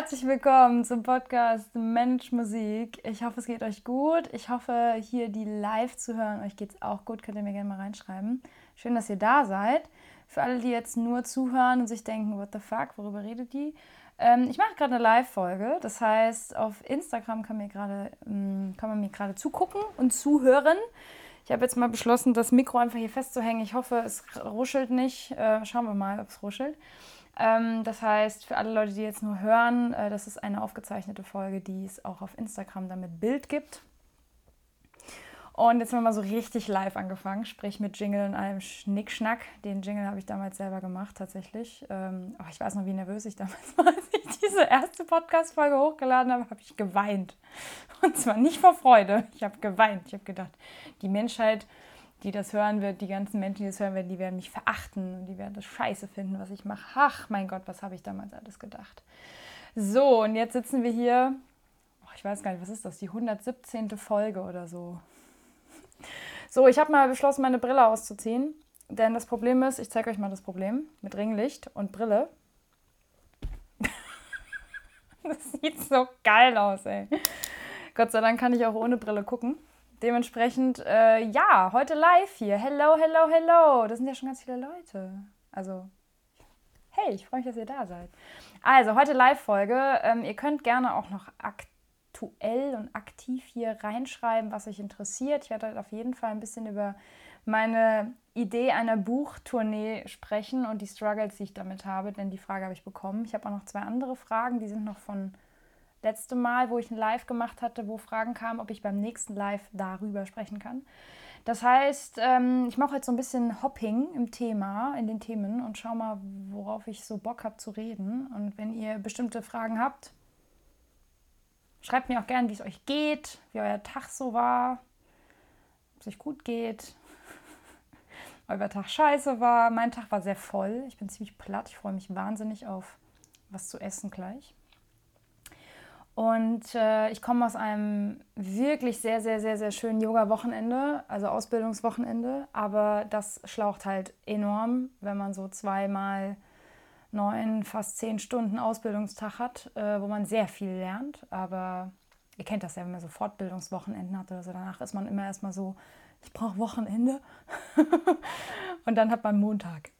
Herzlich willkommen zum Podcast Mensch Musik. Ich hoffe, es geht euch gut. Ich hoffe, hier die live zu hören, euch geht es auch gut. Könnt ihr mir gerne mal reinschreiben. Schön, dass ihr da seid. Für alle, die jetzt nur zuhören und sich denken, what the fuck, worüber redet die? Ähm, ich mache gerade eine Live-Folge. Das heißt, auf Instagram kann, mir grade, ähm, kann man mir gerade zugucken und zuhören. Ich habe jetzt mal beschlossen, das Mikro einfach hier festzuhängen. Ich hoffe, es ruschelt nicht. Äh, schauen wir mal, ob es ruschelt. Ähm, das heißt, für alle Leute, die jetzt nur hören, äh, das ist eine aufgezeichnete Folge, die es auch auf Instagram dann mit Bild gibt. Und jetzt haben wir mal so richtig live angefangen, sprich mit Jingle und allem Schnickschnack. Den Jingle habe ich damals selber gemacht, tatsächlich. Ähm, oh, ich weiß noch, wie nervös ich damals war, als ich diese erste Podcast-Folge hochgeladen habe, habe ich geweint. Und zwar nicht vor Freude, ich habe geweint. Ich habe gedacht, die Menschheit die das hören wird, die ganzen Menschen, die das hören werden, die werden mich verachten und die werden das scheiße finden, was ich mache. Ach, mein Gott, was habe ich damals alles gedacht. So, und jetzt sitzen wir hier. Oh, ich weiß gar nicht, was ist das? Die 117. Folge oder so. So, ich habe mal beschlossen, meine Brille auszuziehen. Denn das Problem ist, ich zeige euch mal das Problem mit Ringlicht und Brille. das sieht so geil aus, ey. Gott sei Dank kann ich auch ohne Brille gucken. Dementsprechend, äh, ja, heute live hier. Hello, hello, hello. Das sind ja schon ganz viele Leute. Also, hey, ich freue mich, dass ihr da seid. Also, heute Live-Folge. Ähm, ihr könnt gerne auch noch aktuell und aktiv hier reinschreiben, was euch interessiert. Ich werde heute auf jeden Fall ein bisschen über meine Idee einer Buchtournee sprechen und die Struggles, die ich damit habe, denn die Frage habe ich bekommen. Ich habe auch noch zwei andere Fragen, die sind noch von letzte Mal, wo ich ein Live gemacht hatte, wo Fragen kamen, ob ich beim nächsten Live darüber sprechen kann. Das heißt, ähm, ich mache jetzt so ein bisschen Hopping im Thema, in den Themen und schau mal, worauf ich so Bock habe zu reden. Und wenn ihr bestimmte Fragen habt, schreibt mir auch gerne, wie es euch geht, wie euer Tag so war, ob es euch gut geht, euer Tag scheiße war. Mein Tag war sehr voll. Ich bin ziemlich platt. Ich freue mich wahnsinnig auf was zu essen gleich. Und äh, ich komme aus einem wirklich sehr, sehr, sehr, sehr schönen Yoga-Wochenende, also Ausbildungswochenende. Aber das schlaucht halt enorm, wenn man so zweimal neun, fast zehn Stunden Ausbildungstag hat, äh, wo man sehr viel lernt. Aber ihr kennt das ja, wenn man so Fortbildungswochenenden hat oder so. Danach ist man immer erstmal so, ich brauche Wochenende. Und dann hat man Montag.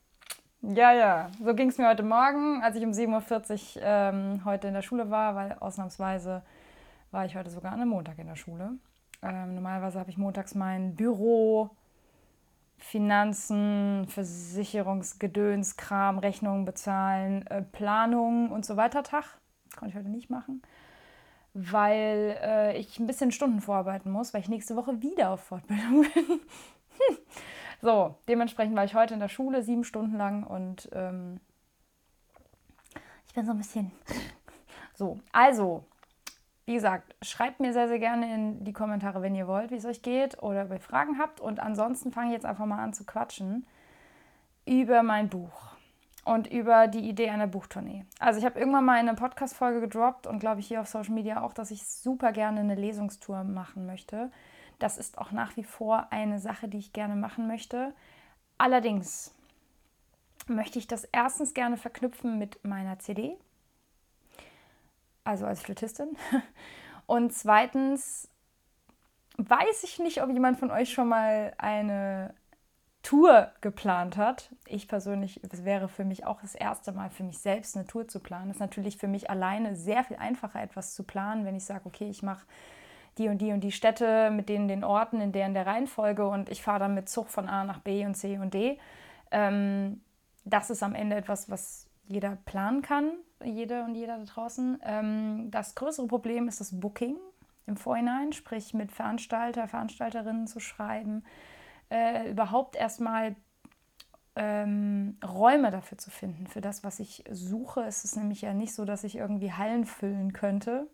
Ja, ja, so ging es mir heute Morgen, als ich um 7.40 Uhr ähm, heute in der Schule war, weil ausnahmsweise war ich heute sogar an einem Montag in der Schule. Ähm, normalerweise habe ich montags mein Büro, Finanzen, Versicherungsgedöns, Kram, Rechnungen bezahlen, äh, Planung und so weiter Tag. Das konnte ich heute nicht machen, weil äh, ich ein bisschen Stunden vorarbeiten muss, weil ich nächste Woche wieder auf Fortbildung bin. hm. So, dementsprechend war ich heute in der Schule sieben Stunden lang und ähm, ich bin so ein bisschen. So, also, wie gesagt, schreibt mir sehr, sehr gerne in die Kommentare, wenn ihr wollt, wie es euch geht oder ob ihr Fragen habt. Und ansonsten fange ich jetzt einfach mal an zu quatschen über mein Buch und über die Idee einer Buchtournee. Also ich habe irgendwann mal eine Podcast-Folge gedroppt und glaube ich hier auf Social Media auch, dass ich super gerne eine Lesungstour machen möchte. Das ist auch nach wie vor eine Sache, die ich gerne machen möchte. Allerdings möchte ich das erstens gerne verknüpfen mit meiner CD, also als Flötistin. Und zweitens weiß ich nicht, ob jemand von euch schon mal eine Tour geplant hat. Ich persönlich, es wäre für mich auch das erste Mal für mich selbst eine Tour zu planen. Das ist natürlich für mich alleine sehr viel einfacher, etwas zu planen, wenn ich sage, okay, ich mache die und die und die Städte mit denen den Orten in deren der Reihenfolge und ich fahre dann mit Zug von A nach B und C und D. Ähm, das ist am Ende etwas, was jeder planen kann, jede und jeder da draußen. Ähm, das größere Problem ist das Booking im Vorhinein, sprich mit Veranstalter, Veranstalterinnen zu schreiben, äh, überhaupt erstmal ähm, Räume dafür zu finden, für das, was ich suche. Es ist nämlich ja nicht so, dass ich irgendwie Hallen füllen könnte.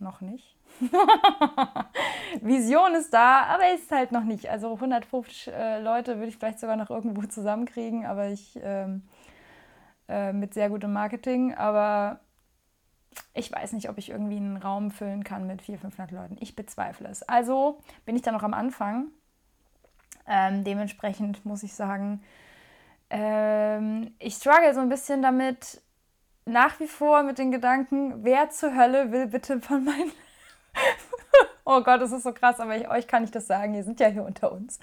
Noch nicht. Vision ist da, aber ist halt noch nicht. Also 150 äh, Leute würde ich vielleicht sogar noch irgendwo zusammenkriegen, aber ich ähm, äh, mit sehr gutem Marketing. Aber ich weiß nicht, ob ich irgendwie einen Raum füllen kann mit 400, 500 Leuten. Ich bezweifle es. Also bin ich da noch am Anfang. Ähm, dementsprechend muss ich sagen, ähm, ich struggle so ein bisschen damit, nach wie vor mit den Gedanken, wer zur Hölle will bitte von meinen... oh Gott, das ist so krass, aber ich, euch kann ich das sagen, ihr sind ja hier unter uns.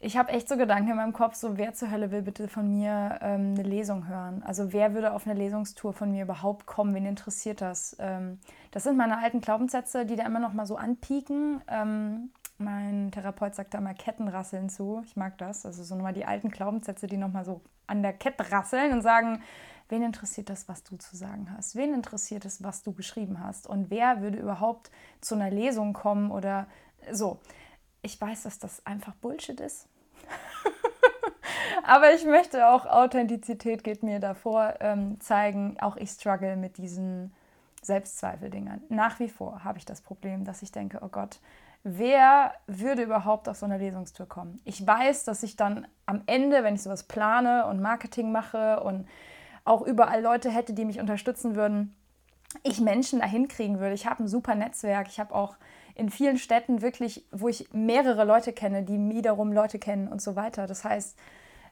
Ich habe echt so Gedanken in meinem Kopf, so wer zur Hölle will bitte von mir ähm, eine Lesung hören? Also wer würde auf eine Lesungstour von mir überhaupt kommen? Wen interessiert das? Ähm, das sind meine alten Glaubenssätze, die da immer noch mal so anpieken. Ähm, mein Therapeut sagt da mal Kettenrasseln zu. Ich mag das. Also so nochmal die alten Glaubenssätze, die nochmal so an der Kette rasseln und sagen, wen interessiert das, was du zu sagen hast? Wen interessiert es, was du geschrieben hast? Und wer würde überhaupt zu einer Lesung kommen oder so? Ich weiß, dass das einfach Bullshit ist. Aber ich möchte auch, Authentizität geht mir davor, ähm, zeigen, auch ich struggle mit diesen Selbstzweifeldingern. Nach wie vor habe ich das Problem, dass ich denke, oh Gott, wer würde überhaupt auf so eine Lesungstour kommen? Ich weiß, dass ich dann am Ende, wenn ich sowas plane und Marketing mache und auch überall Leute hätte, die mich unterstützen würden, ich Menschen dahin kriegen würde. Ich habe ein super Netzwerk. Ich habe auch in vielen Städten wirklich, wo ich mehrere Leute kenne, die wiederum Leute kennen und so weiter. Das heißt,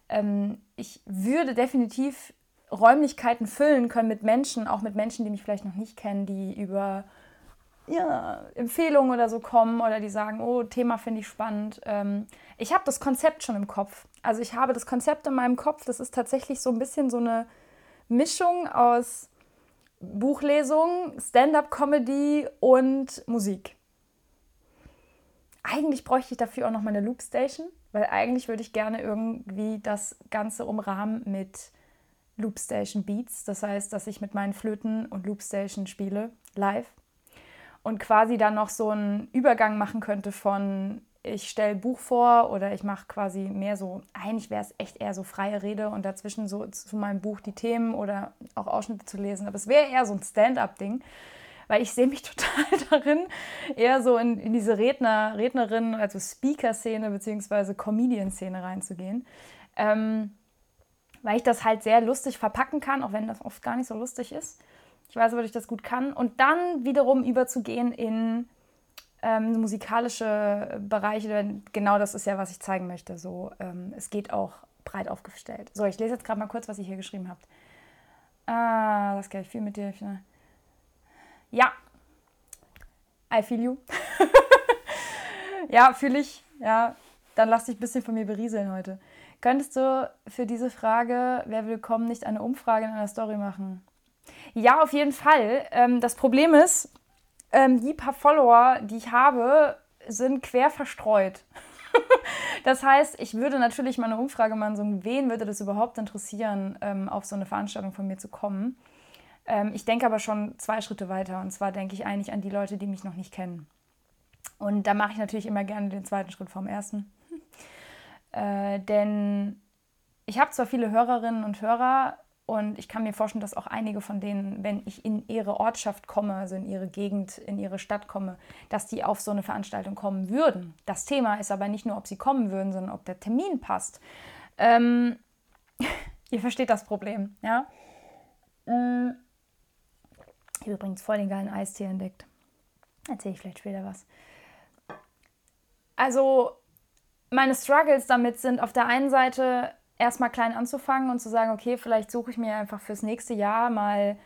ähm, ich würde definitiv Räumlichkeiten füllen können mit Menschen, auch mit Menschen, die mich vielleicht noch nicht kennen, die über ja, Empfehlungen oder so kommen oder die sagen, oh, Thema finde ich spannend. Ähm, ich habe das Konzept schon im Kopf. Also ich habe das Konzept in meinem Kopf. Das ist tatsächlich so ein bisschen so eine Mischung aus Buchlesung, Stand-up-Comedy und Musik. Eigentlich bräuchte ich dafür auch noch meine Loopstation, weil eigentlich würde ich gerne irgendwie das Ganze umrahmen mit Loopstation Beats. Das heißt, dass ich mit meinen Flöten und Loopstation spiele, live. Und quasi dann noch so einen Übergang machen könnte von ich stelle Buch vor oder ich mache quasi mehr so, eigentlich wäre es echt eher so freie Rede und dazwischen so zu meinem Buch die Themen oder auch Ausschnitte zu lesen. Aber es wäre eher so ein Stand-up-Ding weil ich sehe mich total darin, eher so in, in diese Redner, Rednerin, also Speaker-Szene bzw. Comedian-Szene reinzugehen. Ähm, weil ich das halt sehr lustig verpacken kann, auch wenn das oft gar nicht so lustig ist. Ich weiß, ob ich das gut kann. Und dann wiederum überzugehen in ähm, musikalische Bereiche. Genau das ist ja, was ich zeigen möchte. So, ähm, es geht auch breit aufgestellt. So, ich lese jetzt gerade mal kurz, was ihr hier geschrieben habt. Ah, das geht viel mit dir. Ja, I feel you. ja, fühle ich. Ja, dann lass dich ein bisschen von mir berieseln heute. Könntest du für diese Frage, wer willkommen, nicht eine Umfrage in einer Story machen? Ja, auf jeden Fall. Ähm, das Problem ist, ähm, die paar Follower, die ich habe, sind quer verstreut. das heißt, ich würde natürlich mal eine Umfrage machen, so, wen würde das überhaupt interessieren, ähm, auf so eine Veranstaltung von mir zu kommen. Ähm, ich denke aber schon zwei Schritte weiter. Und zwar denke ich eigentlich an die Leute, die mich noch nicht kennen. Und da mache ich natürlich immer gerne den zweiten Schritt vom ersten. äh, denn ich habe zwar viele Hörerinnen und Hörer und ich kann mir vorstellen, dass auch einige von denen, wenn ich in ihre Ortschaft komme, also in ihre Gegend, in ihre Stadt komme, dass die auf so eine Veranstaltung kommen würden. Das Thema ist aber nicht nur, ob sie kommen würden, sondern ob der Termin passt. Ähm, ihr versteht das Problem, ja? Äh, ich habe übrigens voll den geilen Eistee entdeckt. Erzähle ich vielleicht später was. Also, meine Struggles damit sind auf der einen Seite erstmal klein anzufangen und zu sagen, okay, vielleicht suche ich mir einfach fürs nächste Jahr mal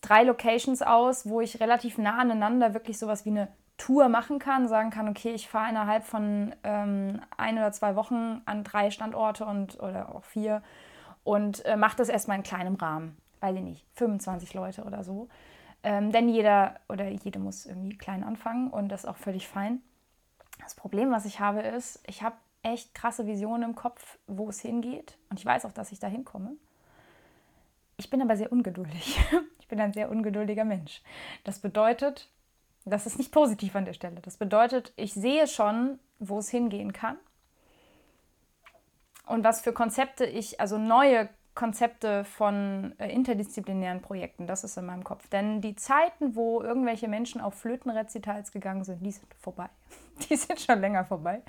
drei Locations aus, wo ich relativ nah aneinander wirklich sowas wie eine Tour machen kann, sagen kann, okay, ich fahre innerhalb von ähm, ein oder zwei Wochen an drei Standorte und oder auch vier und äh, mache das erstmal in kleinem Rahmen weiß ich nicht, 25 Leute oder so. Ähm, denn jeder oder jede muss irgendwie klein anfangen und das ist auch völlig fein. Das Problem, was ich habe, ist, ich habe echt krasse Visionen im Kopf, wo es hingeht. Und ich weiß auch, dass ich da hinkomme. Ich bin aber sehr ungeduldig. Ich bin ein sehr ungeduldiger Mensch. Das bedeutet, das ist nicht positiv an der Stelle. Das bedeutet, ich sehe schon, wo es hingehen kann. Und was für Konzepte ich, also neue Konzepte von äh, interdisziplinären Projekten. Das ist in meinem Kopf. Denn die Zeiten, wo irgendwelche Menschen auf Flötenrezitals gegangen sind, die sind vorbei. Die sind schon länger vorbei.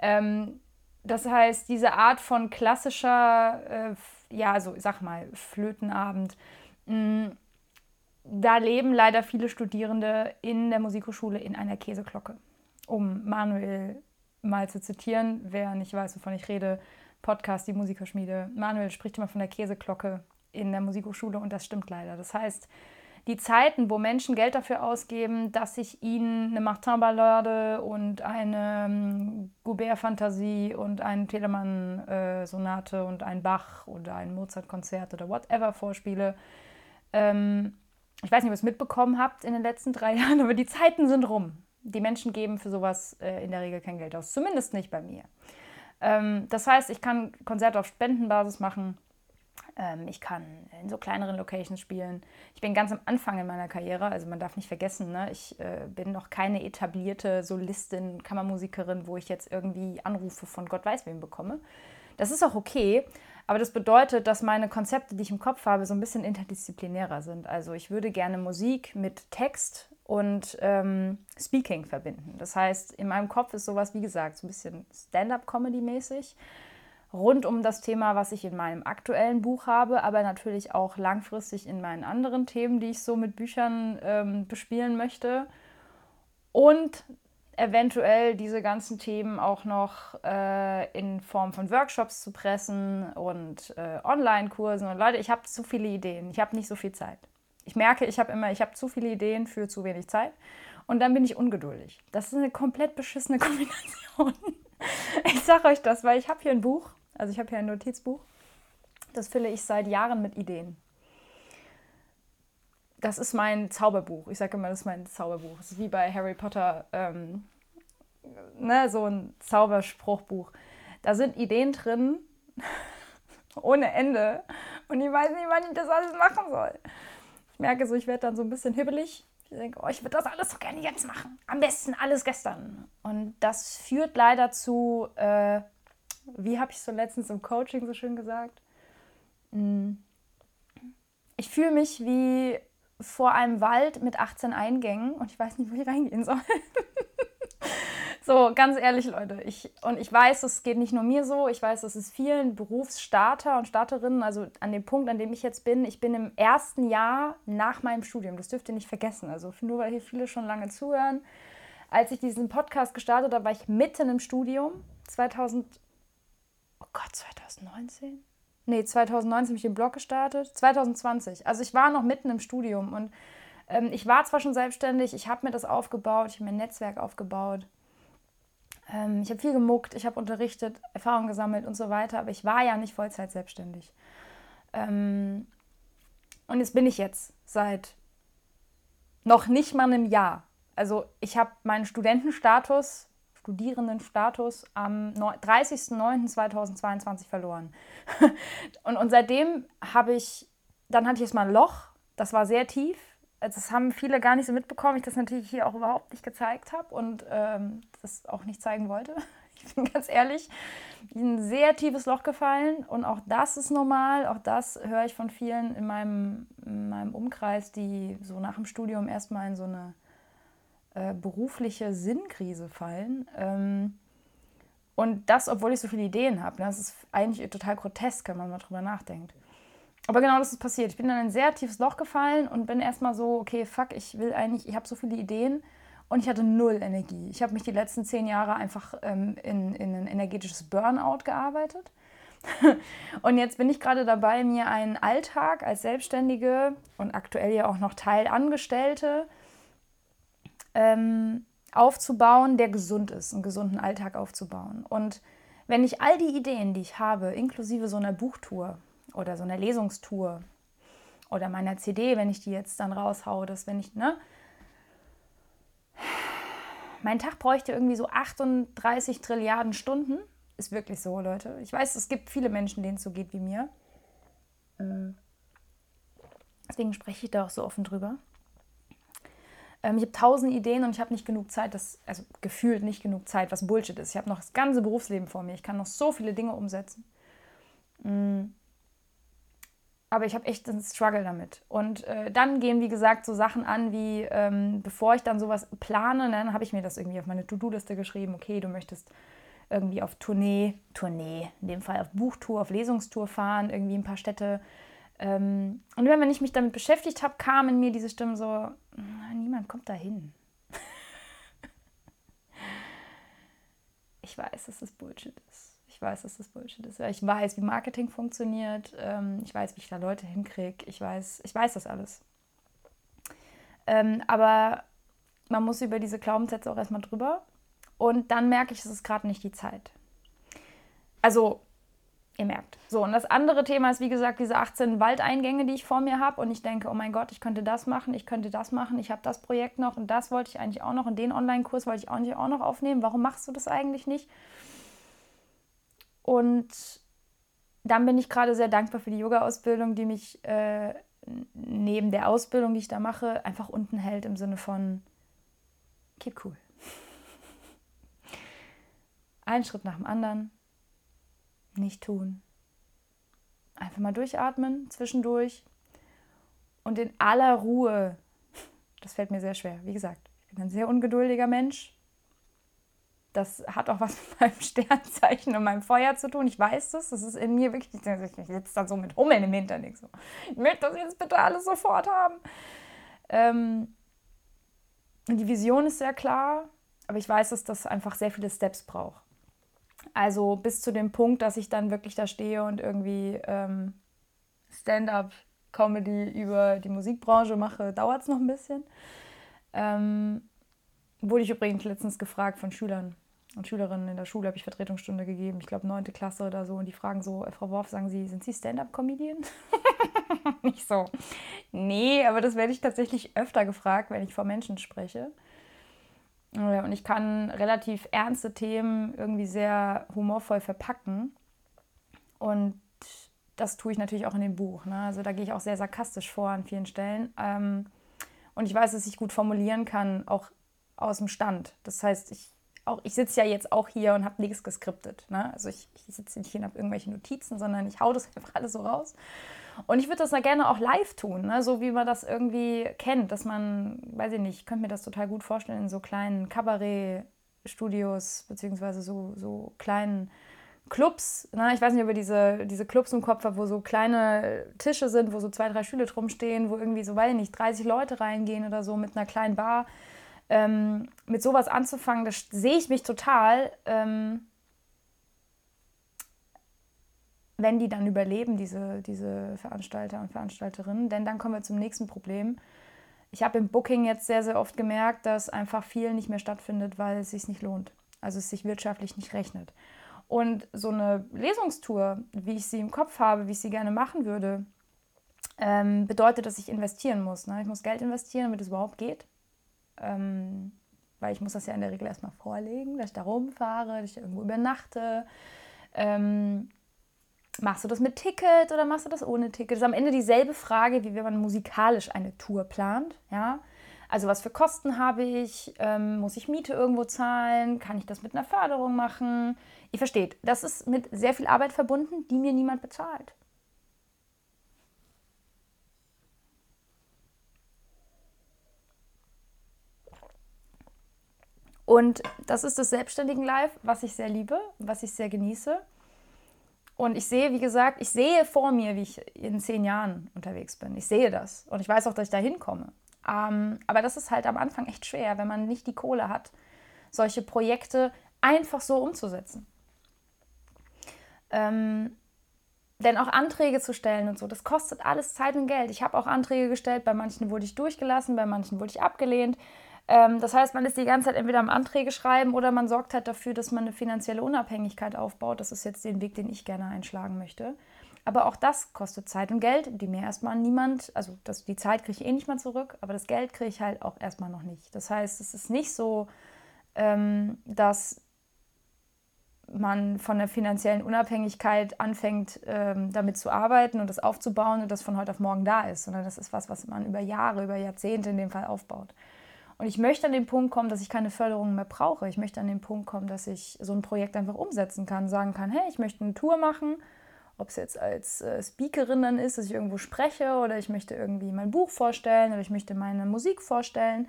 Ähm, das heißt, diese Art von klassischer, äh, ja, so sag mal, Flötenabend, mh, mm, da leben leider viele Studierende in der Musikhochschule in einer Käseglocke. Um Manuel mal zu zitieren, wer nicht weiß, wovon ich rede, Podcast, die Musikerschmiede. Manuel spricht immer von der Käseglocke. in der Musikhochschule und das stimmt leider. Das heißt, die Zeiten, wo Menschen Geld dafür ausgeben, dass ich ihnen eine Martin-Ballade und eine ähm, Goubert-Fantasie und eine Telemann-Sonate und ein Bach oder ein Mozart-Konzert oder whatever vorspiele. Ähm, ich weiß nicht, ob ihr es mitbekommen habt in den letzten drei Jahren, aber die Zeiten sind rum. Die Menschen geben für sowas äh, in der Regel kein Geld aus, zumindest nicht bei mir. Ähm, das heißt, ich kann Konzerte auf Spendenbasis machen ich kann in so kleineren Locations spielen. Ich bin ganz am Anfang in meiner Karriere, also man darf nicht vergessen, ne? ich äh, bin noch keine etablierte Solistin, Kammermusikerin, wo ich jetzt irgendwie Anrufe von Gott weiß wem bekomme. Das ist auch okay, aber das bedeutet, dass meine Konzepte, die ich im Kopf habe, so ein bisschen interdisziplinärer sind. Also ich würde gerne Musik mit Text und ähm, Speaking verbinden. Das heißt, in meinem Kopf ist sowas, wie gesagt, so ein bisschen Stand-up-Comedy-mäßig rund um das Thema, was ich in meinem aktuellen Buch habe, aber natürlich auch langfristig in meinen anderen Themen, die ich so mit Büchern ähm, bespielen möchte. Und eventuell diese ganzen Themen auch noch äh, in Form von Workshops zu pressen und äh, Online-Kursen. Und Leute, ich habe zu viele Ideen. Ich habe nicht so viel Zeit. Ich merke, ich habe immer, ich habe zu viele Ideen für zu wenig Zeit. Und dann bin ich ungeduldig. Das ist eine komplett beschissene Kombination. Ich sage euch das, weil ich habe hier ein Buch also ich habe hier ein Notizbuch. Das fülle ich seit Jahren mit Ideen. Das ist mein Zauberbuch. Ich sage immer, das ist mein Zauberbuch. Das ist wie bei Harry Potter, ähm, ne, so ein Zauberspruchbuch. Da sind Ideen drin ohne Ende. Und ich weiß nicht, wann ich das alles machen soll. Ich merke so, ich werde dann so ein bisschen hibbelig. Ich denke, oh, ich würde das alles so gerne jetzt machen. Am besten alles gestern. Und das führt leider zu äh, wie habe ich so letztens im Coaching so schön gesagt? Mm. Ich fühle mich wie vor einem Wald mit 18 Eingängen und ich weiß nicht, wo ich reingehen soll. so, ganz ehrlich, Leute. Ich, und ich weiß, es geht nicht nur mir so. Ich weiß, es ist vielen Berufsstarter und Starterinnen, also an dem Punkt, an dem ich jetzt bin. Ich bin im ersten Jahr nach meinem Studium. Das dürft ihr nicht vergessen. Also nur weil hier viele schon lange zuhören. Als ich diesen Podcast gestartet habe, war ich mitten im Studium. 2000 oh Gott, 2019? Nee, 2019 habe ich den Blog gestartet. 2020. Also ich war noch mitten im Studium und ähm, ich war zwar schon selbstständig, ich habe mir das aufgebaut, ich habe mir ein Netzwerk aufgebaut. Ähm, ich habe viel gemuckt, ich habe unterrichtet, Erfahrung gesammelt und so weiter, aber ich war ja nicht Vollzeit selbstständig. Ähm, und jetzt bin ich jetzt seit noch nicht mal einem Jahr. Also ich habe meinen Studentenstatus Studierendenstatus am 30.09.2022 verloren. und, und seitdem habe ich, dann hatte ich erstmal ein Loch, das war sehr tief. Das haben viele gar nicht so mitbekommen, ich das natürlich hier auch überhaupt nicht gezeigt habe und ähm, das auch nicht zeigen wollte. Ich bin ganz ehrlich, in ein sehr tiefes Loch gefallen und auch das ist normal. Auch das höre ich von vielen in meinem, in meinem Umkreis, die so nach dem Studium erstmal in so eine äh, berufliche Sinnkrise fallen. Ähm, und das, obwohl ich so viele Ideen habe. Ne? Das ist eigentlich total grotesk, wenn man mal drüber nachdenkt. Aber genau das ist passiert. Ich bin in ein sehr tiefes Loch gefallen und bin erstmal so, okay, fuck, ich will eigentlich, ich habe so viele Ideen und ich hatte null Energie. Ich habe mich die letzten zehn Jahre einfach ähm, in, in ein energetisches Burnout gearbeitet. und jetzt bin ich gerade dabei, mir einen Alltag als Selbstständige und aktuell ja auch noch Teilangestellte ähm, aufzubauen, der gesund ist, einen gesunden Alltag aufzubauen. Und wenn ich all die Ideen, die ich habe, inklusive so einer Buchtour oder so einer Lesungstour oder meiner CD, wenn ich die jetzt dann raushaue, dass wenn ich, ne, mein Tag bräuchte irgendwie so 38 Trilliarden Stunden. Ist wirklich so, Leute. Ich weiß, es gibt viele Menschen, denen es so geht wie mir. Mm. Deswegen spreche ich da auch so offen drüber. Ähm, ich habe tausend Ideen und ich habe nicht genug Zeit, das, also gefühlt nicht genug Zeit, was Bullshit ist. Ich habe noch das ganze Berufsleben vor mir. Ich kann noch so viele Dinge umsetzen. Mhm. Aber ich habe echt einen Struggle damit. Und äh, dann gehen, wie gesagt, so Sachen an, wie ähm, bevor ich dann sowas plane, ne, dann habe ich mir das irgendwie auf meine To-Do-Liste geschrieben. Okay, du möchtest irgendwie auf Tournee, Tournee, in dem Fall auf Buchtour, auf Lesungstour fahren, irgendwie ein paar Städte ähm, und wenn ich mich damit beschäftigt habe, kam in mir diese Stimme so, niemand kommt da hin. ich weiß, dass es Bullshit ist. Ich Ich weiß, dass das Bullshit ist. Ich weiß, wie Marketing funktioniert. Ähm, ich weiß, wie ich da Leute hinkriege. Ich weiß, ich weiß das alles. Ähm, aber man muss über diese Glaubenssätze auch erstmal drüber. Und dann merke ich, es ist gerade nicht die Zeit. Also, ihr merkt. So, und das andere Thema ist, wie gesagt, diese 18 Waldeingänge, die ich vor mir habe. Und ich denke, oh mein Gott, ich könnte das machen, ich könnte das machen, ich habe das Projekt noch und das wollte ich eigentlich auch noch und den Online-Kurs wollte ich auch nicht auch noch aufnehmen. Warum machst du das eigentlich nicht? Und dann bin ich gerade sehr dankbar für die Yoga-Ausbildung, die mich äh, neben der Ausbildung, die ich da mache, einfach unten hält im Sinne von keep cool. Ein Schritt nach dem anderen, nicht tun. Einfach mal durchatmen zwischendurch und in aller Ruhe. Das fällt mir sehr schwer. Wie gesagt, ich bin ein sehr ungeduldiger Mensch das hat auch was mit meinem Sternzeichen und meinem Feuer zu tun. Ich weiß das. Das ist in mir wirklich. Ich sitze dann so mit Hummeln im Hintern. Ich, so, ich möchte das jetzt bitte alles sofort haben. Ähm, die Vision ist sehr klar, aber ich weiß, dass das einfach sehr viele Steps braucht. Also bis zu dem Punkt, dass ich dann wirklich da stehe und irgendwie ähm, Stand-up-Comedy über die Musikbranche mache, dauert es noch ein bisschen. Ähm, wurde ich übrigens letztens gefragt von Schülern und Schülerinnen in der Schule, habe ich Vertretungsstunde gegeben, ich glaube neunte Klasse oder so, und die fragen so, äh, Frau Worf, sagen Sie, sind Sie Stand-up-Comedian? Nicht so. Nee, aber das werde ich tatsächlich öfter gefragt, wenn ich vor Menschen spreche. Und ich kann relativ ernste Themen irgendwie sehr humorvoll verpacken. Und das tue ich natürlich auch in dem Buch. Ne? Also da gehe ich auch sehr sarkastisch vor an vielen Stellen. Ähm, und ich weiß, dass ich gut formulieren kann, auch aus dem Stand. Das heißt, ich, ich sitze ja jetzt auch hier und habe nichts geskriptet. Ne? Also ich, ich sitze nicht hier und habe irgendwelche Notizen, sondern ich hau das einfach alles so raus. Und ich würde das da gerne auch live tun, ne? so wie man das irgendwie kennt, dass man, weiß ich nicht, ich könnte mir das total gut vorstellen in so kleinen Kabarett-Studios, beziehungsweise so, so kleinen Clubs, ne? ich weiß nicht, ob ihr diese, diese Clubs im Kopf habt, wo so kleine Tische sind, wo so zwei, drei Stühle drum stehen, wo irgendwie so, weiß ich nicht, 30 Leute reingehen oder so mit einer kleinen Bar ähm, mit sowas anzufangen, das sehe ich mich total, ähm, wenn die dann überleben, diese, diese Veranstalter und Veranstalterinnen. Denn dann kommen wir zum nächsten Problem. Ich habe im Booking jetzt sehr, sehr oft gemerkt, dass einfach viel nicht mehr stattfindet, weil es sich nicht lohnt. Also es sich wirtschaftlich nicht rechnet. Und so eine Lesungstour, wie ich sie im Kopf habe, wie ich sie gerne machen würde, ähm, bedeutet, dass ich investieren muss. Ne? Ich muss Geld investieren, damit es überhaupt geht ähm, weil ich muss das ja in der Regel erstmal vorlegen, dass ich da rumfahre, dass ich irgendwo übernachte. Ähm, machst du das mit Ticket oder machst du das ohne Ticket? Das ist am Ende dieselbe Frage, wie wenn man musikalisch eine Tour plant. Ja? Also was für Kosten habe ich? Ähm, muss ich Miete irgendwo zahlen? Kann ich das mit einer Förderung machen? Ihr versteht, das ist mit sehr viel Arbeit verbunden, die mir niemand bezahlt. Und das ist das Selbstständigen Life, was ich sehr liebe, was ich sehr genieße. Und ich sehe, wie gesagt, ich sehe vor mir, wie ich in zehn Jahren unterwegs bin. Ich sehe das. Und ich weiß auch, dass ich da hinkomme. Ähm, aber das ist halt am Anfang echt schwer, wenn man nicht die Kohle hat, solche Projekte einfach so umzusetzen. Ähm, denn auch Anträge zu stellen und so, das kostet alles Zeit und Geld. Ich habe auch Anträge gestellt, bei manchen wurde ich durchgelassen, bei manchen wurde ich abgelehnt. Ähm, das heißt, man ist die ganze Zeit entweder am Anträge schreiben oder man sorgt halt dafür, dass man eine finanzielle Unabhängigkeit aufbaut. Das ist jetzt den Weg, den ich gerne einschlagen möchte. Aber auch das kostet Zeit und Geld, die mir erstmal niemand, also das, die Zeit kriege ich eh nicht mal zurück, aber das Geld kriege ich halt auch erstmal noch nicht. Das heißt, es ist nicht so, ähm, dass man von der finanziellen Unabhängigkeit anfängt, ähm, damit zu arbeiten und das aufzubauen und das von heute auf morgen da ist, sondern das ist was, was man über Jahre, über Jahrzehnte in dem Fall aufbaut. Und ich möchte an den Punkt kommen, dass ich keine Förderung mehr brauche. Ich möchte an den Punkt kommen, dass ich so ein Projekt einfach umsetzen kann, sagen kann, hey, ich möchte eine Tour machen, ob es jetzt als äh, Speakerin dann ist, dass ich irgendwo spreche oder ich möchte irgendwie mein Buch vorstellen oder ich möchte meine Musik vorstellen.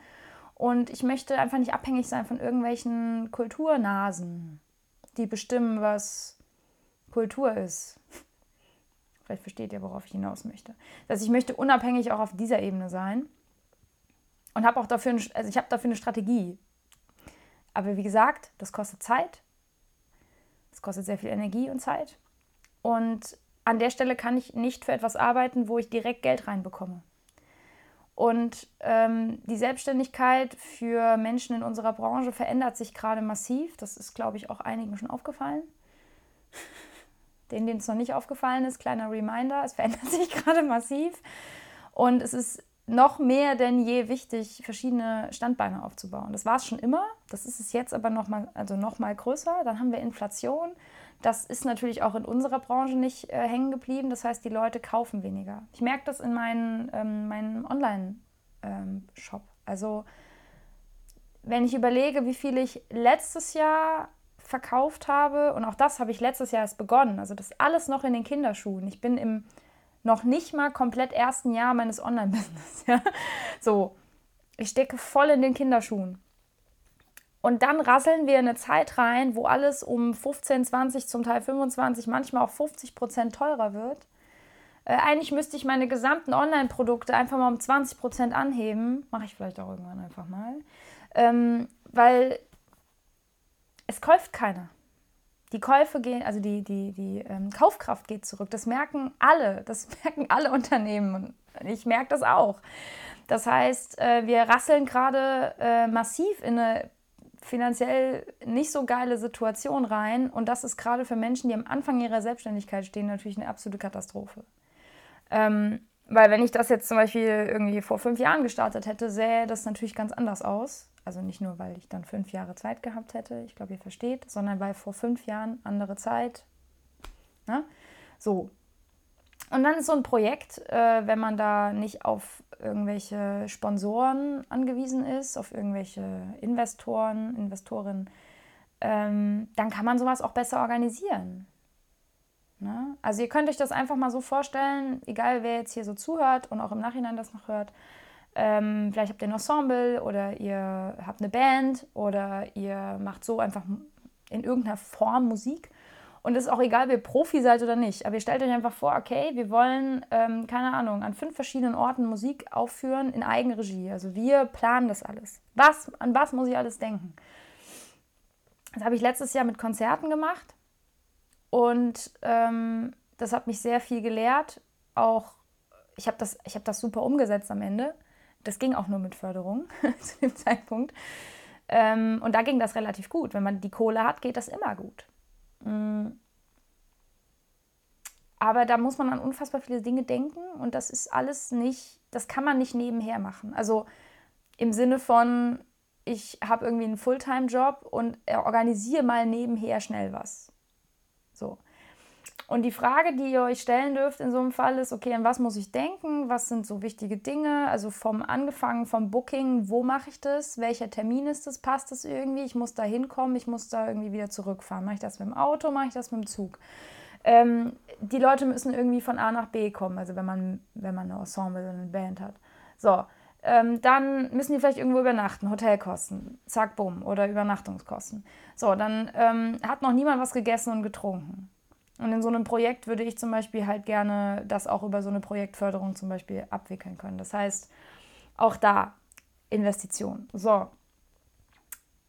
Und ich möchte einfach nicht abhängig sein von irgendwelchen Kulturnasen, die bestimmen, was Kultur ist. Vielleicht versteht ihr, worauf ich hinaus möchte. Das heißt, ich möchte unabhängig auch auf dieser Ebene sein und habe auch dafür, also ich habe dafür eine Strategie. Aber wie gesagt, das kostet Zeit, Das kostet sehr viel Energie und Zeit. Und an der Stelle kann ich nicht für etwas arbeiten, wo ich direkt Geld reinbekomme. Und ähm, die Selbstständigkeit für Menschen in unserer Branche verändert sich gerade massiv. Das ist, glaube ich, auch einigen schon aufgefallen. Denen, denen es noch nicht aufgefallen ist, kleiner Reminder, es verändert sich gerade massiv. Und es ist noch mehr denn je wichtig, verschiedene Standbeine aufzubauen. Das war es schon immer, das ist es jetzt aber noch mal, also noch mal größer. Dann haben wir Inflation. Das ist natürlich auch in unserer Branche nicht äh, hängen geblieben. Das heißt, die Leute kaufen weniger. Ich merke das in meinen, ähm, meinem Online-Shop. Ähm, also wenn ich überlege, wie viel ich letztes Jahr verkauft habe, und auch das habe ich letztes Jahr erst begonnen, also das alles noch in den Kinderschuhen. Ich bin im noch nicht mal komplett ersten Jahr meines Online-Business. Ja? So, ich stecke voll in den Kinderschuhen. Und dann rasseln wir in eine Zeit rein, wo alles um 15, 20, zum Teil 25, manchmal auch 50 Prozent teurer wird. Äh, eigentlich müsste ich meine gesamten Online-Produkte einfach mal um 20 Prozent anheben. Mache ich vielleicht auch irgendwann einfach mal. Ähm, weil es kauft keiner. Die Käufe gehen, also die, die, die ähm, Kaufkraft geht zurück. Das merken alle. Das merken alle Unternehmen. Ich merke das auch. Das heißt, äh, wir rasseln gerade äh, massiv in eine finanziell nicht so geile Situation rein. Und das ist gerade für Menschen, die am Anfang ihrer Selbstständigkeit stehen, natürlich eine absolute Katastrophe. Ähm, weil wenn ich das jetzt zum Beispiel irgendwie vor fünf Jahren gestartet hätte, sähe das natürlich ganz anders aus. Also nicht nur, weil ich dann fünf Jahre Zeit gehabt hätte, ich glaube, ihr versteht, sondern weil vor fünf Jahren andere Zeit. Ne? So. Und dann ist so ein Projekt, äh, wenn man da nicht auf irgendwelche Sponsoren angewiesen ist, auf irgendwelche Investoren, Investorinnen, ähm, dann kann man sowas auch besser organisieren. Ne? Also ihr könnt euch das einfach mal so vorstellen, egal wer jetzt hier so zuhört und auch im Nachhinein das noch hört. Ähm, vielleicht habt ihr ein Ensemble oder ihr habt eine Band oder ihr macht so einfach in irgendeiner Form Musik. Und es ist auch egal, ob ihr Profi seid oder nicht. Aber ihr stellt euch einfach vor, okay, wir wollen, ähm, keine Ahnung, an fünf verschiedenen Orten Musik aufführen in Eigenregie. Also wir planen das alles. Was, an was muss ich alles denken? Das habe ich letztes Jahr mit Konzerten gemacht. Und ähm, das hat mich sehr viel gelehrt. Auch ich habe das, hab das super umgesetzt am Ende. Das ging auch nur mit Förderung zu dem Zeitpunkt. Ähm, und da ging das relativ gut. Wenn man die Kohle hat, geht das immer gut. Mm. Aber da muss man an unfassbar viele Dinge denken und das ist alles nicht, das kann man nicht nebenher machen. Also im Sinne von, ich habe irgendwie einen Fulltime-Job und organisiere mal nebenher schnell was. Und die Frage, die ihr euch stellen dürft in so einem Fall ist, okay, an was muss ich denken? Was sind so wichtige Dinge? Also vom angefangen vom Booking, wo mache ich das? Welcher Termin ist das? Passt das irgendwie? Ich muss da hinkommen, ich muss da irgendwie wieder zurückfahren. Mache ich das mit dem Auto, mache ich das mit dem Zug? Ähm, die Leute müssen irgendwie von A nach B kommen, also wenn man, wenn man eine Ensemble, eine Band hat. So, ähm, dann müssen die vielleicht irgendwo übernachten, Hotelkosten, zack, bumm, oder Übernachtungskosten. So, dann ähm, hat noch niemand was gegessen und getrunken. Und in so einem Projekt würde ich zum Beispiel halt gerne das auch über so eine Projektförderung zum Beispiel abwickeln können. Das heißt, auch da Investition. So,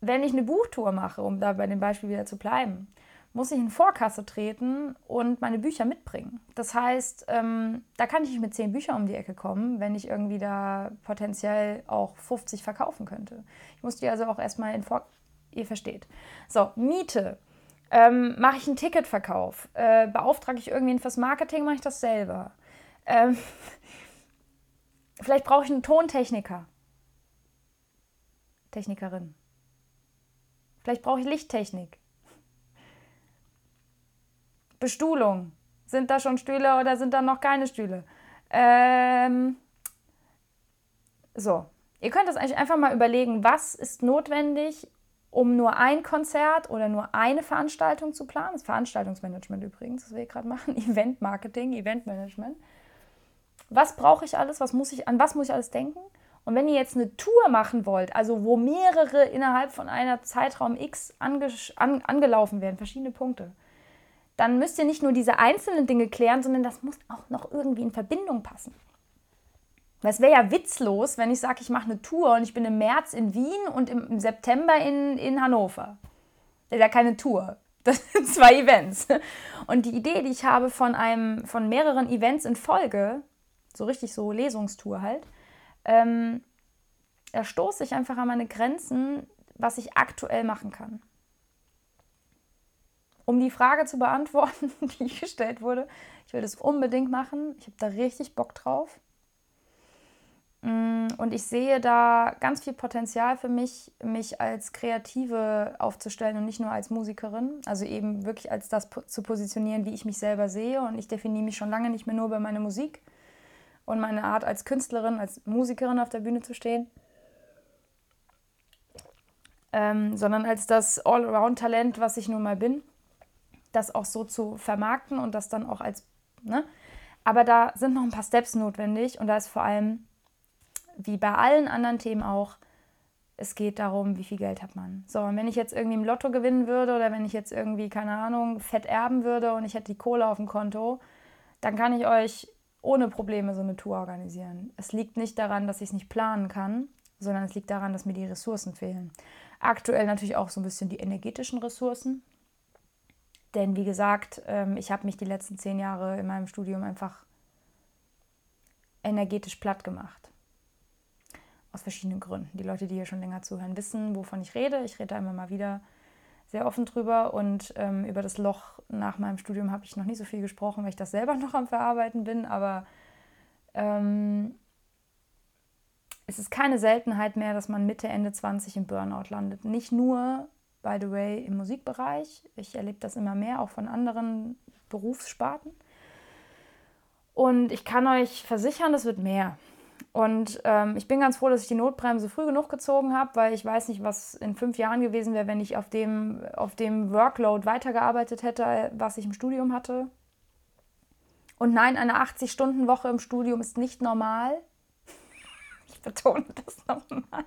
wenn ich eine Buchtour mache, um da bei dem Beispiel wieder zu bleiben, muss ich in Vorkasse treten und meine Bücher mitbringen. Das heißt, ähm, da kann ich nicht mit zehn Büchern um die Ecke kommen, wenn ich irgendwie da potenziell auch 50 verkaufen könnte. Ich muss die also auch erstmal in Vor... Ihr versteht. So, Miete ähm, mache ich einen Ticketverkauf? Äh, beauftrage ich irgendwen fürs Marketing? Mache ich das selber? Ähm, vielleicht brauche ich einen Tontechniker. Technikerin. Vielleicht brauche ich Lichttechnik. Bestuhlung. Sind da schon Stühle oder sind da noch keine Stühle? Ähm, so, ihr könnt das eigentlich einfach mal überlegen, was ist notwendig, um nur ein Konzert oder nur eine Veranstaltung zu planen. Das Veranstaltungsmanagement übrigens, was wir gerade machen. Event-Marketing, Event-Management. Was brauche ich alles? Was muss ich, an was muss ich alles denken? Und wenn ihr jetzt eine Tour machen wollt, also wo mehrere innerhalb von einer Zeitraum X ange, an, angelaufen werden, verschiedene Punkte, dann müsst ihr nicht nur diese einzelnen Dinge klären, sondern das muss auch noch irgendwie in Verbindung passen. Es wäre ja witzlos, wenn ich sage, ich mache eine Tour und ich bin im März in Wien und im, September in, in Hannover. Das ist ja keine Tour. Das sind zwei Events. Und die Idee, die ich habe von einem, von mehreren Events in Folge, so richtig so Lesungstour halt, ähm, da stoße ich einfach an meine Grenzen, was ich aktuell machen kann. Um die Frage zu beantworten, die gestellt wurde, ich will das unbedingt machen. Ich habe da richtig Bock drauf. Mm, und ich sehe da ganz viel Potenzial für mich, mich als Kreative aufzustellen und nicht nur als Musikerin. Also eben wirklich als das zu positionieren, wie ich mich selber sehe. Und ich definiere mich schon lange nicht mehr nur über meine Musik und meine Art als Künstlerin, als Musikerin auf der Bühne zu stehen, ähm, sondern als das Allround-Talent, was ich nun mal bin. Das auch so zu vermarkten und das dann auch als. Ne? Aber da sind noch ein paar Steps notwendig und da ist vor allem wie bei allen anderen Themen auch, es geht darum, wie viel Geld hat man. So, und wenn ich jetzt irgendwie im Lotto gewinnen würde oder wenn ich jetzt irgendwie, keine Ahnung, fett erben würde und ich hätte die Kohle auf dem Konto, dann kann ich euch ohne Probleme so eine Tour organisieren. Es liegt nicht daran, dass ich es nicht planen kann, sondern es liegt daran, dass mir die Ressourcen fehlen. Aktuell natürlich auch so ein bisschen die energetischen Ressourcen. Denn wie gesagt, ähm, ich habe mich die letzten zehn Jahre in meinem Studium einfach energetisch platt gemacht. Aus verschiedenen Gründen. Die Leute, die hier schon länger zuhören, wissen, wovon ich rede. Ich rede da immer mal wieder sehr offen drüber und ähm, über das Loch nach meinem Studium habe ich noch nicht so viel gesprochen, weil ich das selber noch am Verarbeiten bin, aber ähm, es ist keine Seltenheit mehr, dass man Mitte, Ende 20 im Burnout landet. Nicht nur, by the way, im Musikbereich. Ich erlebe das immer mehr, auch von anderen Berufssparten. Und ich kann euch versichern, es wird mehr. Und ähm, ich bin ganz froh, dass ich die Notbremse früh genug gezogen habe, weil ich weiß nicht, was in fünf Jahren gewesen wäre, wenn ich auf dem, auf dem Workload weitergearbeitet hätte, was ich im Studium hatte. Und nein, eine 80-Stunden-Woche im Studium ist nicht normal. Ich betone das nochmal.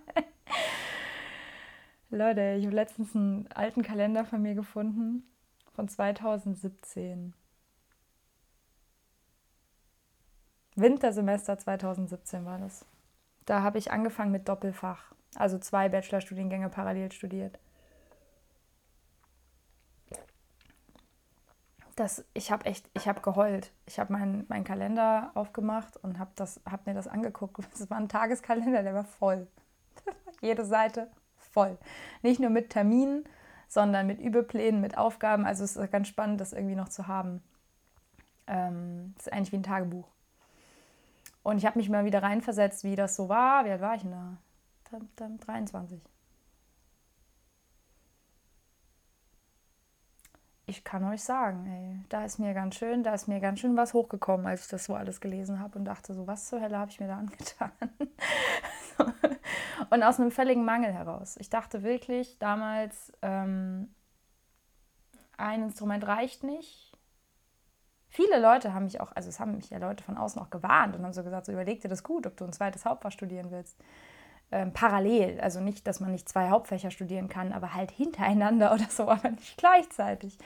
Leute, ich habe letztens einen alten Kalender von mir gefunden, von 2017. Wintersemester 2017 war das. Da habe ich angefangen mit Doppelfach, also zwei Bachelorstudiengänge parallel studiert. Das, ich habe echt, ich habe geheult. Ich habe meinen mein Kalender aufgemacht und habe hab mir das angeguckt. Das war ein Tageskalender, der war voll. Jede Seite voll. Nicht nur mit Terminen, sondern mit Übeplänen, mit Aufgaben. Also es ist ganz spannend, das irgendwie noch zu haben. Ähm, das ist eigentlich wie ein Tagebuch. Und ich habe mich mal wieder reinversetzt, wie das so war. Wie alt war ich denn da? 23. Ich kann euch sagen, ey, da ist mir ganz schön, da ist mir ganz schön was hochgekommen, als ich das so alles gelesen habe und dachte so, was zur Hölle habe ich mir da angetan? und aus einem völligen Mangel heraus. Ich dachte wirklich damals, ähm, ein Instrument reicht nicht, Viele Leute haben mich auch, also es haben mich ja Leute von außen auch gewarnt und haben so gesagt, so überleg dir das gut, ob du ein zweites Hauptfach studieren willst. Ähm, parallel, also nicht, dass man nicht zwei Hauptfächer studieren kann, aber halt hintereinander oder so, aber nicht gleichzeitig.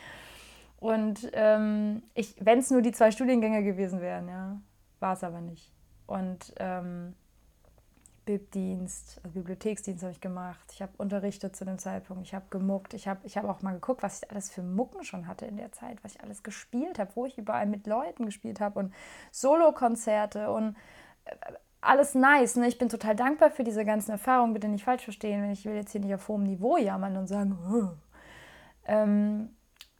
Und ähm, wenn es nur die zwei Studiengänge gewesen wären, ja, war es aber nicht. Und ähm, Bibdienst, also Bibliotheksdienst habe ich gemacht. Ich habe unterrichtet zu dem Zeitpunkt. Ich habe gemuckt. Ich habe ich hab auch mal geguckt, was ich alles für Mucken schon hatte in der Zeit, was ich alles gespielt habe, wo ich überall mit Leuten gespielt habe und Solokonzerte und äh, alles nice. Ne? Ich bin total dankbar für diese ganzen Erfahrungen. Bitte nicht falsch verstehen, wenn ich will jetzt hier nicht auf hohem Niveau jammern und sagen, ähm,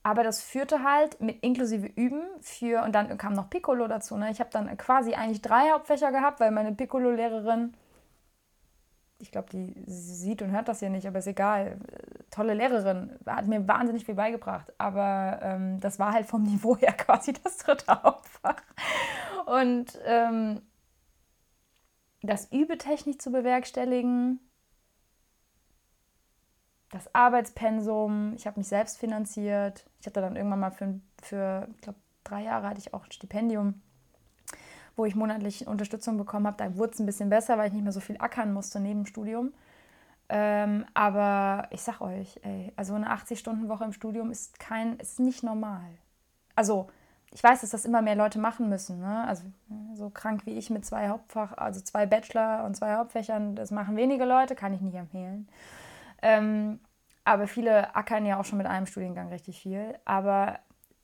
aber das führte halt mit inklusive Üben für, und dann kam noch Piccolo dazu. Ne? Ich habe dann quasi eigentlich drei Hauptfächer gehabt, weil meine Piccolo-Lehrerin ich glaube, die sieht und hört das ja nicht, aber ist egal. Tolle Lehrerin, hat mir wahnsinnig viel beigebracht. Aber ähm, das war halt vom Niveau her quasi das dritte Hauptfach. Und ähm, das Übetechnik zu bewerkstelligen, das Arbeitspensum, ich habe mich selbst finanziert. Ich hatte dann irgendwann mal für, für ich glaube, drei Jahre hatte ich auch ein Stipendium wo ich monatlich Unterstützung bekommen habe. Da wurde es ein bisschen besser, weil ich nicht mehr so viel ackern musste neben dem Studium. Ähm, aber ich sag euch, ey, also eine 80-Stunden-Woche im Studium ist kein, ist nicht normal. Also ich weiß, dass das immer mehr Leute machen müssen. Ne? Also so krank wie ich mit zwei Hauptfach, also zwei Bachelor und zwei Hauptfächern, das machen wenige Leute, kann ich nicht empfehlen. Ähm, aber viele ackern ja auch schon mit einem Studiengang richtig viel. Aber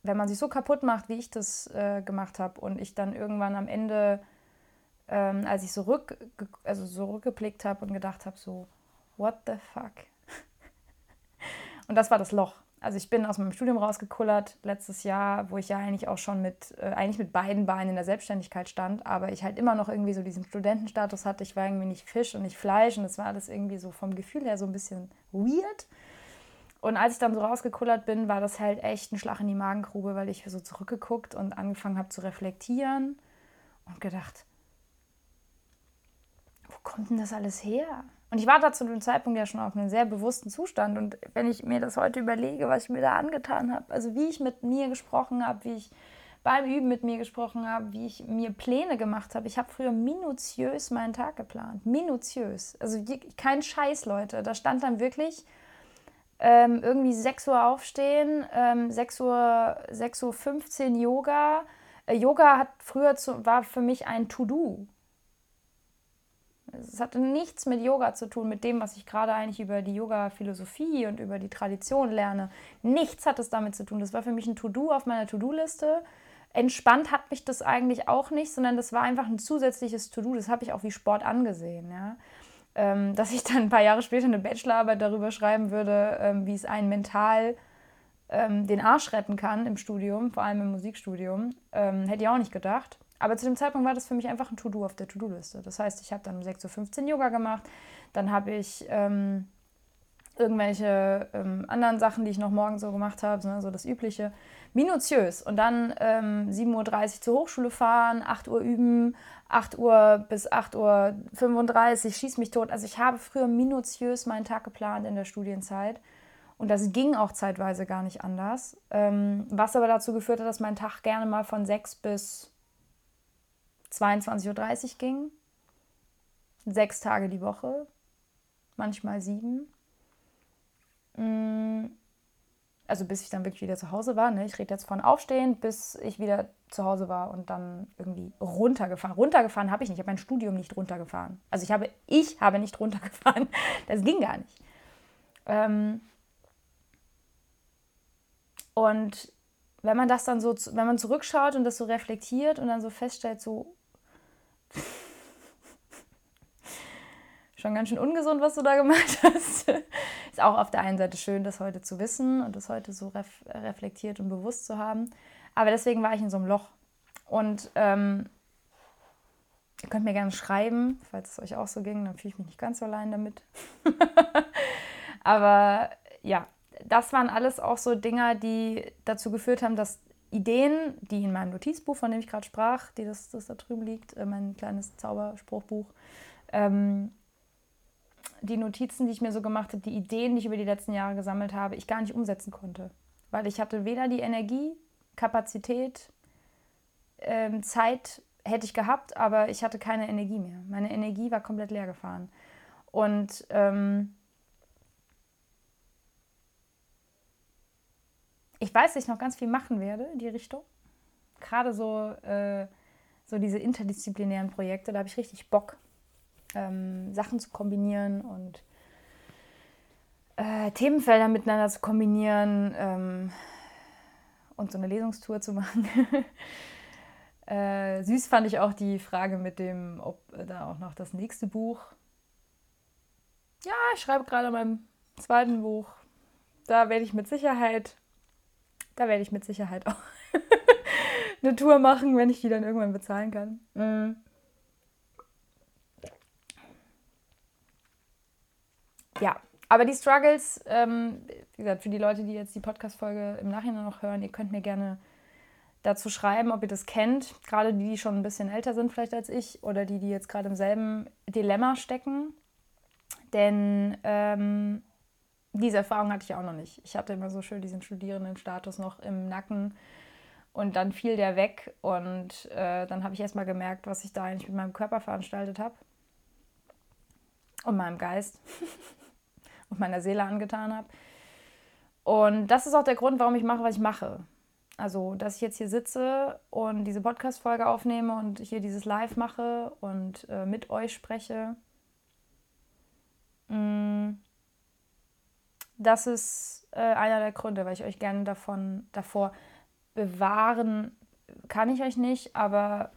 wenn man sich so kaputt macht, wie ich das äh, gemacht habe und ich dann irgendwann am Ende, ähm, als ich so, rück, also so rückgeblickt habe und gedacht habe, so, what the fuck? und das war das Loch. Also ich bin aus meinem Studium rausgekullert letztes Jahr, wo ich ja eigentlich auch schon mit, äh, eigentlich mit beiden Beinen in der Selbstständigkeit stand, aber ich halt immer noch irgendwie so diesen Studentenstatus hatte. Ich war irgendwie nicht Fisch und nicht Fleisch und es war alles irgendwie so vom Gefühl her so ein bisschen weird. Und als ich dann so rausgekullert bin, war das halt echt ein Schlag in die Magengrube, weil ich so zurückgeguckt und angefangen habe zu reflektieren und gedacht, wo kommt denn das alles her? Und ich war da zu dem Zeitpunkt ja schon auf einem sehr bewussten Zustand. Und wenn ich mir das heute überlege, was ich mir da angetan habe, also wie ich mit mir gesprochen habe, wie ich beim Üben mit mir gesprochen habe, wie ich mir Pläne gemacht habe. Ich habe früher minutiös meinen Tag geplant. Minutiös. Also kein Scheiß, Leute. Da stand dann wirklich ähm, irgendwie 6 Uhr aufstehen, ähm, 6 Uhr, 6 Uhr 15 Yoga. Äh, Yoga hat früher zu, war für mich ein To-Do. Es hatte nichts mit Yoga zu tun, mit dem, was ich gerade eigentlich über die Yoga-Philosophie und über die Tradition lerne. Nichts hat es damit zu tun. Das war für mich ein To-Do auf meiner To-Do-Liste. Entspannt hat mich das eigentlich auch nicht, sondern das war einfach ein zusätzliches To-Do. Das habe ich auch wie Sport angesehen. Ja? Ähm, dass ich dann ein paar Jahre später eine Bachelorarbeit darüber schreiben würde, ähm, wie es einen mental ähm, den Arsch retten kann im Studium, vor allem im Musikstudium. Ähm, hätte ich auch nicht gedacht. Aber zu dem Zeitpunkt war das für mich einfach ein To-Do auf der To-Do-Liste. Das heißt, ich habe dann um 6.15 Uhr Yoga gemacht, dann habe ich ähm, irgendwelche ähm, anderen Sachen, die ich noch morgen so gemacht habe, ne, so das Übliche, minutiös. Und dann ähm, 7.30 Uhr zur Hochschule fahren, 8 Uhr üben, 8 Uhr bis 8.35 Uhr, schieß mich tot. Also ich habe früher minutiös meinen Tag geplant in der Studienzeit. Und das ging auch zeitweise gar nicht anders. Ähm, was aber dazu geführt hat, dass mein Tag gerne mal von 6 bis 22.30 Uhr ging. Sechs Tage die Woche, manchmal sieben. Mm, also bis ich dann wirklich wieder zu Hause war. Ne? Ich rede jetzt von Aufstehen, bis ich wieder zu Hause war und dann irgendwie runtergefahren. Runtergefahren habe ich nicht. Ich habe mein Studium nicht runtergefahren. Also ich habe, ich habe nicht runtergefahren. Das ging gar nicht. Ähm und wenn man das dann so, wenn man zurückschaut und das so reflektiert und dann so feststellt, so schon ganz schön ungesund, was du da gemacht hast. Ist auch auf der einen Seite schön, das heute zu wissen und das heute so ref reflektiert und bewusst zu haben. Aber deswegen war ich in so einem Loch. Und ähm, ihr könnt mir gerne schreiben, falls es euch auch so ging, dann fühle ich mich nicht ganz so allein damit. Aber ja, das waren alles auch so Dinger, die dazu geführt haben, dass Ideen, die in meinem Notizbuch, von dem ich gerade sprach, die das, das da drüben liegt, äh, mein kleines Zauberspruchbuch, ähm, die Notizen, die ich mir so gemacht habe, die Ideen, die ich über die letzten Jahre gesammelt habe, ich gar nicht umsetzen konnte. Weil ich hatte weder die Energie, Kapazität, ähm, Zeit hätte ich gehabt, aber ich hatte keine Energie mehr. Meine Energie war komplett leer gefahren. Und ähm, ich weiß, dass ich noch ganz viel machen werde in die Richtung. Gerade so, äh, so diese interdisziplinären Projekte, da habe ich richtig Bock ähm, Sachen zu kombinieren und äh, Themenfelder miteinander zu kombinieren ähm, und so eine Lesungstour zu machen. äh, süß fand ich auch die Frage mit dem, ob äh, da auch noch das nächste Buch. Ja, ich schreibe gerade an meinem zweiten Buch. Da werde ich mit Sicherheit, da werde ich mit Sicherheit auch eine Tour machen, wenn ich die dann irgendwann bezahlen kann. Mhm. Ja, aber die Struggles, ähm, wie gesagt, für die Leute, die jetzt die Podcast-Folge im Nachhinein noch hören, ihr könnt mir gerne dazu schreiben, ob ihr das kennt. Gerade die, die schon ein bisschen älter sind vielleicht als ich oder die, die jetzt gerade im selben Dilemma stecken. Denn ähm, diese Erfahrung hatte ich auch noch nicht. Ich hatte immer so schön diesen Studierendenstatus noch im Nacken und dann fiel der weg und äh, dann habe ich erst mal gemerkt, was ich da eigentlich mit meinem Körper veranstaltet habe und meinem Geist. und meiner Seele angetan habe. Und das ist auch der Grund, warum ich mache, was ich mache. Also, dass ich jetzt hier sitze und diese Podcast-Folge aufnehme und hier dieses Live mache und äh, mit euch spreche. Mm, das ist äh, einer der Gründe, weil ich euch gerne davon davor bewahren kann ich euch nicht, aber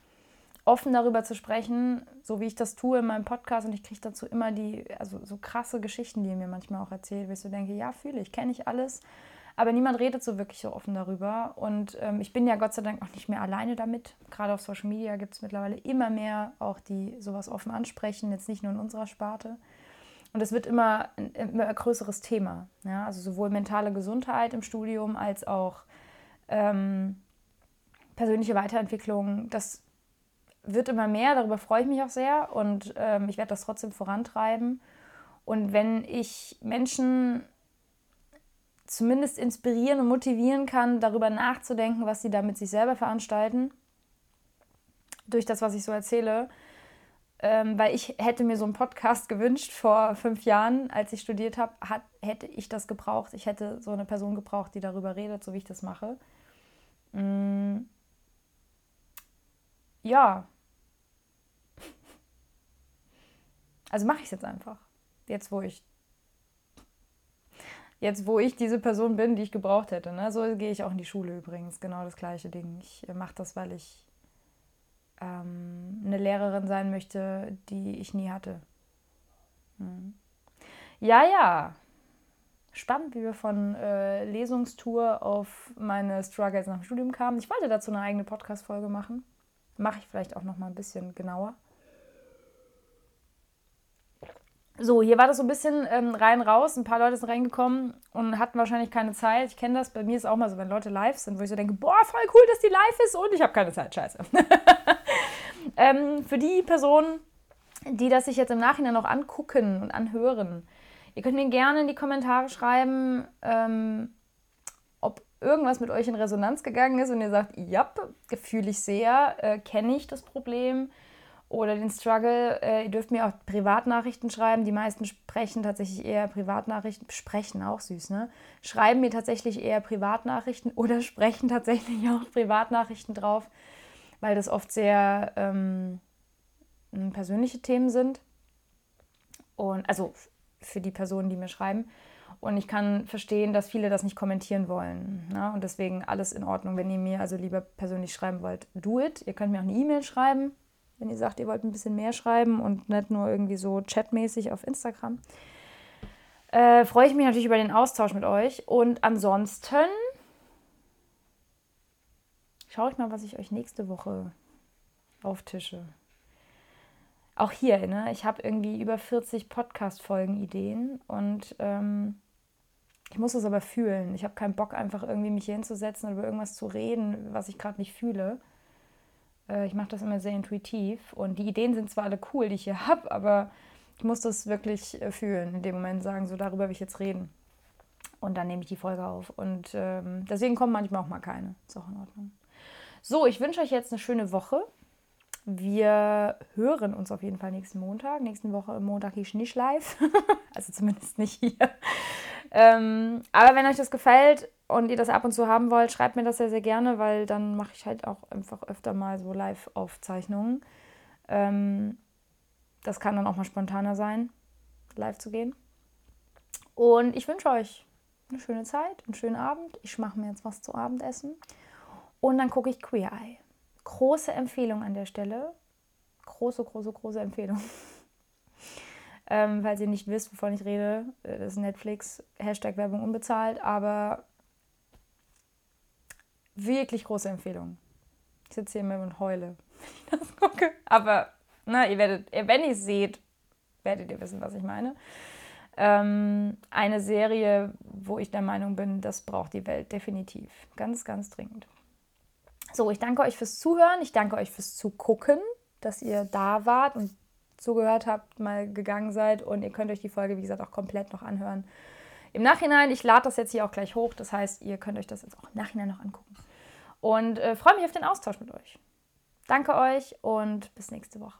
offen darüber zu sprechen, so wie ich das tue in meinem Podcast und ich kriege dazu immer die, also so krasse Geschichten, die ihr mir manchmal auch erzählt, wo ich so denke, ja, fühle ich, kenne ich alles, aber niemand redet so wirklich so offen darüber und ähm, ich bin ja Gott sei Dank auch nicht mehr alleine damit. Gerade auf Social Media gibt es mittlerweile immer mehr auch, die sowas offen ansprechen, jetzt nicht nur in unserer Sparte. Und es wird immer ein immer größeres Thema. Ja? Also sowohl mentale Gesundheit im Studium als auch ähm, persönliche Weiterentwicklung. Das wird immer mehr, darüber freue ich mich auch sehr und ähm, ich werde das trotzdem vorantreiben. Und wenn ich Menschen zumindest inspirieren und motivieren kann, darüber nachzudenken, was sie da mit sich selber veranstalten, durch das, was ich so erzähle, ähm, weil ich hätte mir so einen Podcast gewünscht vor fünf Jahren, als ich studiert habe, hätte ich das gebraucht. Ich hätte so eine Person gebraucht, die darüber redet, so wie ich das mache. Mm. Ja. Also mache ich es jetzt einfach. Jetzt, wo ich jetzt, wo ich diese Person bin, die ich gebraucht hätte. Ne? So gehe ich auch in die Schule übrigens. Genau das gleiche Ding. Ich mache das, weil ich ähm, eine Lehrerin sein möchte, die ich nie hatte. Hm. Ja, ja. Spannend, wie wir von äh, Lesungstour auf meine Struggles nach dem Studium kamen. Ich wollte dazu eine eigene Podcast-Folge machen. Mache ich vielleicht auch noch mal ein bisschen genauer. So, hier war das so ein bisschen ähm, rein raus. Ein paar Leute sind reingekommen und hatten wahrscheinlich keine Zeit. Ich kenne das. Bei mir ist auch mal so, wenn Leute live sind, wo ich so denke, boah, voll cool, dass die live ist und ich habe keine Zeit. Scheiße. ähm, für die Personen, die das sich jetzt im Nachhinein noch angucken und anhören, ihr könnt mir gerne in die Kommentare schreiben, ähm, ob irgendwas mit euch in Resonanz gegangen ist und ihr sagt, ja, fühle ich sehr, äh, kenne ich das Problem oder den Struggle. Äh, ihr dürft mir auch Privatnachrichten schreiben. Die meisten sprechen tatsächlich eher Privatnachrichten, sprechen auch süß, ne? Schreiben mir tatsächlich eher Privatnachrichten oder sprechen tatsächlich auch Privatnachrichten drauf, weil das oft sehr ähm, persönliche Themen sind. Und also für die Personen, die mir schreiben. Und ich kann verstehen, dass viele das nicht kommentieren wollen. Ne? Und deswegen alles in Ordnung. Wenn ihr mir also lieber persönlich schreiben wollt, do it. Ihr könnt mir auch eine E-Mail schreiben wenn ihr sagt, ihr wollt ein bisschen mehr schreiben und nicht nur irgendwie so chatmäßig auf Instagram. Äh, freue ich mich natürlich über den Austausch mit euch. Und ansonsten schaue ich mal, was ich euch nächste Woche auftische. Auch hier, ne? ich habe irgendwie über 40 Podcast-Folgen-Ideen und ähm, ich muss das aber fühlen. Ich habe keinen Bock, einfach irgendwie mich hier hinzusetzen oder über irgendwas zu reden, was ich gerade nicht fühle. Äh, ich mache das immer sehr intuitiv und die Ideen sind zwar alle cool, die ich hier habe, aber ich muss das wirklich äh, fühlen, in dem Moment sagen, so darüber will ich jetzt reden. Und dann nehme ich die Folge auf. Und ähm, deswegen kommen manchmal auch mal keine. Ist auch in Ordnung. So, ich wünsche euch jetzt eine schöne Woche. Wir hören uns auf jeden Fall nächsten Montag. Nächsten Woche Montag ist nicht live. also zumindest nicht hier. Ähm, aber wenn euch das gefällt und ihr das ab und zu haben wollt, schreibt mir das sehr, sehr gerne, weil dann mache ich halt auch einfach öfter mal so Live-Aufzeichnungen. Ähm, das kann dann auch mal spontaner sein, live zu gehen. Und ich wünsche euch eine schöne Zeit, einen schönen Abend. Ich mache mir jetzt was zu Abendessen. Und dann gucke ich Queer Eye. Große Empfehlung an der Stelle. Große, große, große Empfehlung. Ähm, falls ihr nicht wisst, wovon ich rede, äh, das ist Netflix, Hashtag Werbung unbezahlt, aber wirklich große Empfehlung. Ich sitze hier immer und heule, wenn ich das gucke. Aber na, ihr werdet, wenn ihr es seht, werdet ihr wissen, was ich meine. Ähm, eine Serie, wo ich der Meinung bin, das braucht die Welt definitiv. Ganz, ganz dringend. So, ich danke euch fürs Zuhören. Ich danke euch fürs Zugucken, dass ihr da wart und zugehört habt, mal gegangen seid. Und ihr könnt euch die Folge, wie gesagt, auch komplett noch anhören. Im Nachhinein, ich lade das jetzt hier auch gleich hoch. Das heißt, ihr könnt euch das jetzt auch im Nachhinein noch angucken. Und äh, freue mich auf den Austausch mit euch. Danke euch und bis nächste Woche.